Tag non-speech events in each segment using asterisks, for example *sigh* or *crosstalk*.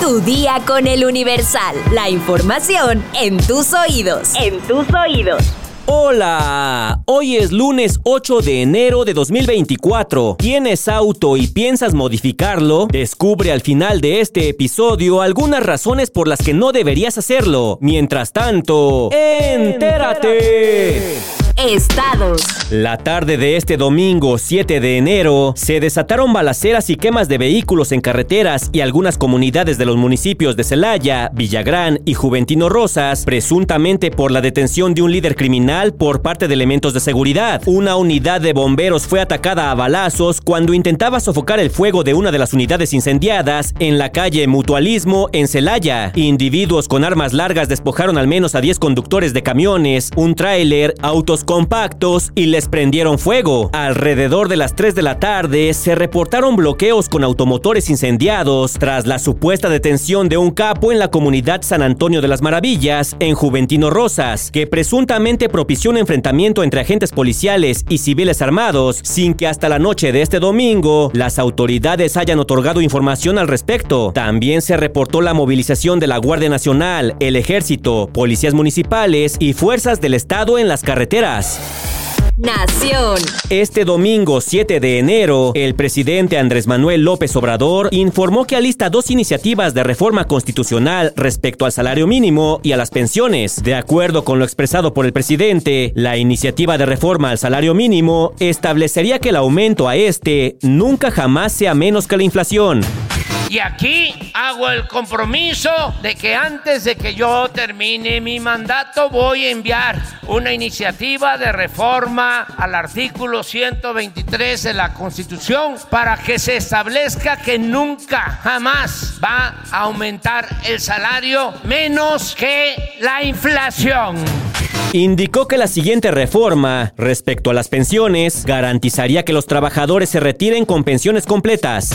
Tu día con el Universal. La información en tus oídos. En tus oídos. Hola, hoy es lunes 8 de enero de 2024. ¿Tienes auto y piensas modificarlo? Descubre al final de este episodio algunas razones por las que no deberías hacerlo. Mientras tanto, entérate. Estados. La tarde de este domingo 7 de enero se desataron balaceras y quemas de vehículos en carreteras y algunas comunidades de los municipios de Celaya, Villagrán y Juventino Rosas, presuntamente por la detención de un líder criminal por parte de elementos de seguridad. Una unidad de bomberos fue atacada a balazos cuando intentaba sofocar el fuego de una de las unidades incendiadas en la calle Mutualismo en Celaya. Individuos con armas largas despojaron al menos a 10 conductores de camiones, un tráiler, autos compactos y les prendieron fuego. Alrededor de las 3 de la tarde se reportaron bloqueos con automotores incendiados tras la supuesta detención de un capo en la comunidad San Antonio de las Maravillas, en Juventino Rosas, que presuntamente propició un enfrentamiento entre agentes policiales y civiles armados, sin que hasta la noche de este domingo las autoridades hayan otorgado información al respecto. También se reportó la movilización de la Guardia Nacional, el Ejército, policías municipales y fuerzas del Estado en las carreteras. Nación. Este domingo 7 de enero, el presidente Andrés Manuel López Obrador informó que alista dos iniciativas de reforma constitucional respecto al salario mínimo y a las pensiones. De acuerdo con lo expresado por el presidente, la iniciativa de reforma al salario mínimo establecería que el aumento a este nunca jamás sea menos que la inflación. Y aquí hago el compromiso de que antes de que yo termine mi mandato voy a enviar una iniciativa de reforma al artículo 123 de la Constitución para que se establezca que nunca, jamás va a aumentar el salario menos que la inflación indicó que la siguiente reforma respecto a las pensiones garantizaría que los trabajadores se retiren con pensiones completas.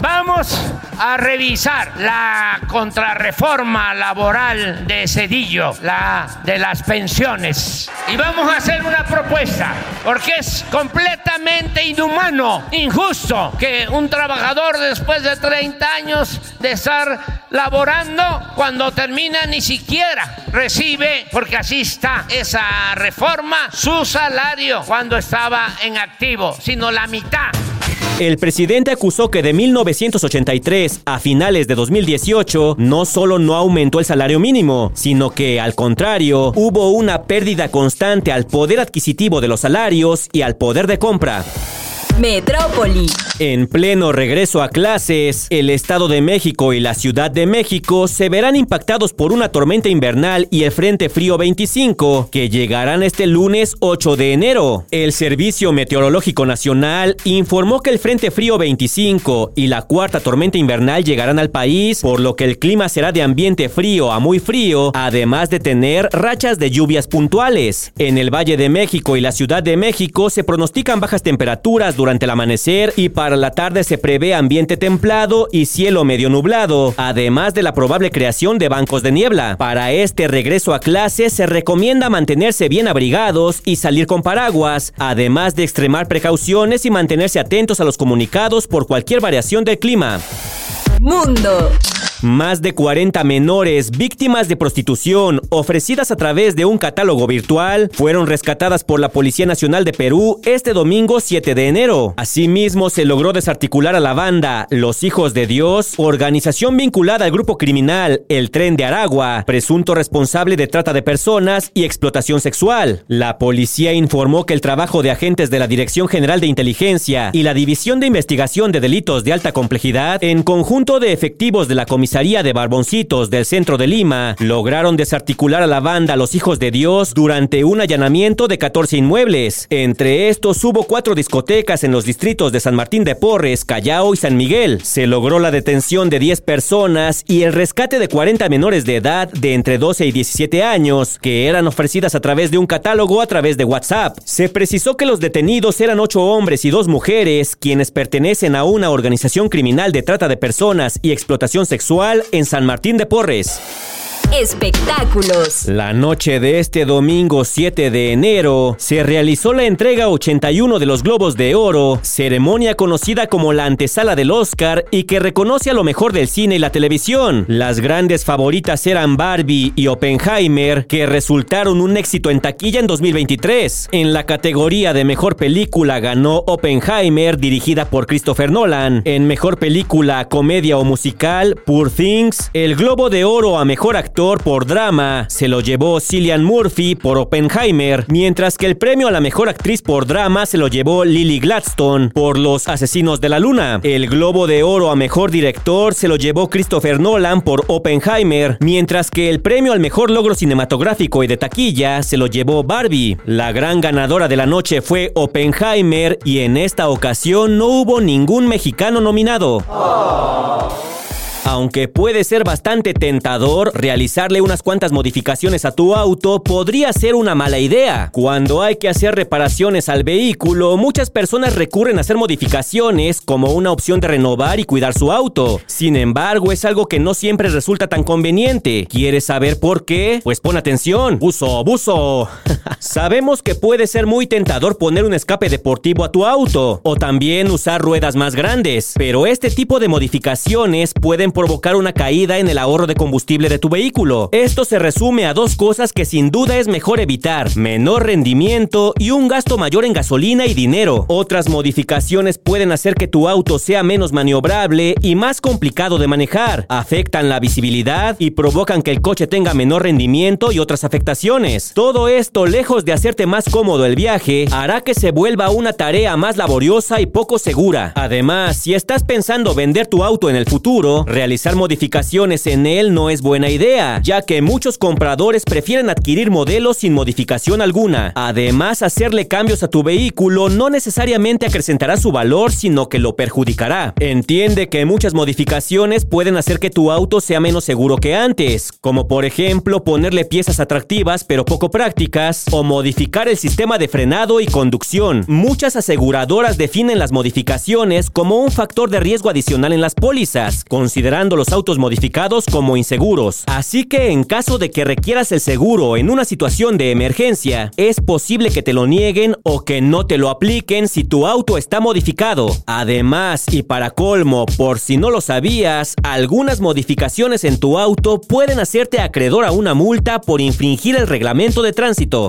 Vamos a revisar la contrarreforma laboral de Cedillo, la de las pensiones. Y vamos a hacer una propuesta, porque es completamente inhumano, injusto, que un trabajador después de 30 años de estar laborando, cuando termina ni siquiera recibe, porque así está esa reforma, su salario cuando estaba en activo, sino la mitad. El presidente acusó que de 1983 a finales de 2018 no solo no aumentó el salario mínimo, sino que al contrario hubo una pérdida constante al poder adquisitivo de los salarios y al poder de compra. Metrópoli. En pleno regreso a clases, el Estado de México y la Ciudad de México se verán impactados por una tormenta invernal y el Frente Frío 25, que llegarán este lunes 8 de enero. El Servicio Meteorológico Nacional informó que el Frente Frío 25 y la cuarta tormenta invernal llegarán al país, por lo que el clima será de ambiente frío a muy frío, además de tener rachas de lluvias puntuales. En el Valle de México y la Ciudad de México se pronostican bajas temperaturas durante durante el amanecer y para la tarde se prevé ambiente templado y cielo medio nublado, además de la probable creación de bancos de niebla. Para este regreso a clase se recomienda mantenerse bien abrigados y salir con paraguas, además de extremar precauciones y mantenerse atentos a los comunicados por cualquier variación del clima. Mundo. Más de 40 menores víctimas de prostitución ofrecidas a través de un catálogo virtual fueron rescatadas por la Policía Nacional de Perú este domingo 7 de enero. Asimismo, se logró desarticular a la banda Los Hijos de Dios, organización vinculada al grupo criminal El Tren de Aragua, presunto responsable de trata de personas y explotación sexual. La policía informó que el trabajo de agentes de la Dirección General de Inteligencia y la División de Investigación de Delitos de Alta Complejidad, en conjunto de efectivos de la Comisión de Barboncitos del centro de Lima lograron desarticular a la banda Los Hijos de Dios durante un allanamiento de 14 inmuebles. Entre estos hubo cuatro discotecas en los distritos de San Martín de Porres, Callao y San Miguel. Se logró la detención de 10 personas y el rescate de 40 menores de edad de entre 12 y 17 años que eran ofrecidas a través de un catálogo a través de WhatsApp. Se precisó que los detenidos eran 8 hombres y 2 mujeres quienes pertenecen a una organización criminal de trata de personas y explotación sexual en San Martín de Porres. Espectáculos. La noche de este domingo 7 de enero se realizó la entrega 81 de los Globos de Oro, ceremonia conocida como la antesala del Oscar y que reconoce a lo mejor del cine y la televisión. Las grandes favoritas eran Barbie y Oppenheimer, que resultaron un éxito en taquilla en 2023. En la categoría de mejor película ganó Oppenheimer, dirigida por Christopher Nolan. En mejor película, comedia o musical, Poor Things. El Globo de Oro a mejor actor por drama se lo llevó Cillian Murphy por Oppenheimer, mientras que el premio a la mejor actriz por drama se lo llevó Lily Gladstone por Los Asesinos de la Luna. El Globo de Oro a mejor director se lo llevó Christopher Nolan por Oppenheimer, mientras que el premio al mejor logro cinematográfico y de taquilla se lo llevó Barbie. La gran ganadora de la noche fue Oppenheimer y en esta ocasión no hubo ningún mexicano nominado. Aunque puede ser bastante tentador, realizarle unas cuantas modificaciones a tu auto podría ser una mala idea. Cuando hay que hacer reparaciones al vehículo, muchas personas recurren a hacer modificaciones como una opción de renovar y cuidar su auto. Sin embargo, es algo que no siempre resulta tan conveniente. ¿Quieres saber por qué? Pues pon atención. Buzo, buzo. *laughs* Sabemos que puede ser muy tentador poner un escape deportivo a tu auto o también usar ruedas más grandes, pero este tipo de modificaciones pueden provocar una caída en el ahorro de combustible de tu vehículo. Esto se resume a dos cosas que sin duda es mejor evitar, menor rendimiento y un gasto mayor en gasolina y dinero. Otras modificaciones pueden hacer que tu auto sea menos maniobrable y más complicado de manejar, afectan la visibilidad y provocan que el coche tenga menor rendimiento y otras afectaciones. Todo esto, lejos de hacerte más cómodo el viaje, hará que se vuelva una tarea más laboriosa y poco segura. Además, si estás pensando vender tu auto en el futuro, realizar modificaciones en él no es buena idea, ya que muchos compradores prefieren adquirir modelos sin modificación alguna. Además, hacerle cambios a tu vehículo no necesariamente acrecentará su valor, sino que lo perjudicará. Entiende que muchas modificaciones pueden hacer que tu auto sea menos seguro que antes, como por ejemplo ponerle piezas atractivas pero poco prácticas, o modificar el sistema de frenado y conducción. Muchas aseguradoras definen las modificaciones como un factor de riesgo adicional en las pólizas, considerando los autos modificados como inseguros. Así que en caso de que requieras el seguro en una situación de emergencia, es posible que te lo nieguen o que no te lo apliquen si tu auto está modificado. Además, y para colmo, por si no lo sabías, algunas modificaciones en tu auto pueden hacerte acreedor a una multa por infringir el reglamento de tránsito.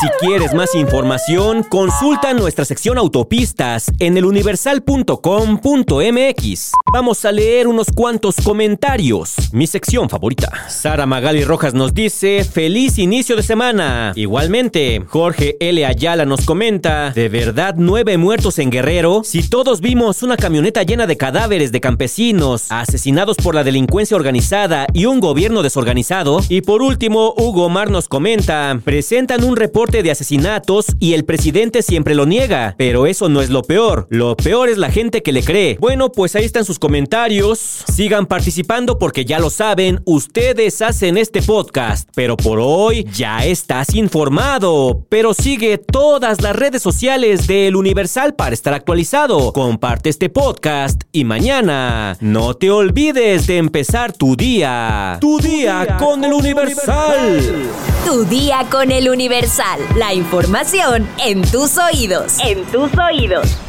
Si quieres más información, consulta nuestra sección autopistas en eluniversal.com.mx. Vamos a leer unos cuantos comentarios. Mi sección favorita. Sara Magali Rojas nos dice, feliz inicio de semana. Igualmente, Jorge L. Ayala nos comenta, ¿de verdad nueve muertos en Guerrero? Si todos vimos una camioneta llena de cadáveres de campesinos, asesinados por la delincuencia organizada y un gobierno desorganizado. Y por último, Hugo Mar nos comenta, presentan un reporte de asesinatos y el presidente siempre lo niega. Pero eso no es lo peor. Lo peor es la gente que le cree. Bueno, pues ahí están sus comentarios. Sigan participando porque ya lo saben, ustedes hacen este podcast. Pero por hoy ya estás informado. Pero sigue todas las redes sociales del Universal para estar actualizado. Comparte este podcast y mañana no te olvides de empezar tu día. Tu día con el Universal. Tu día con el Universal. La información en tus oídos. En tus oídos.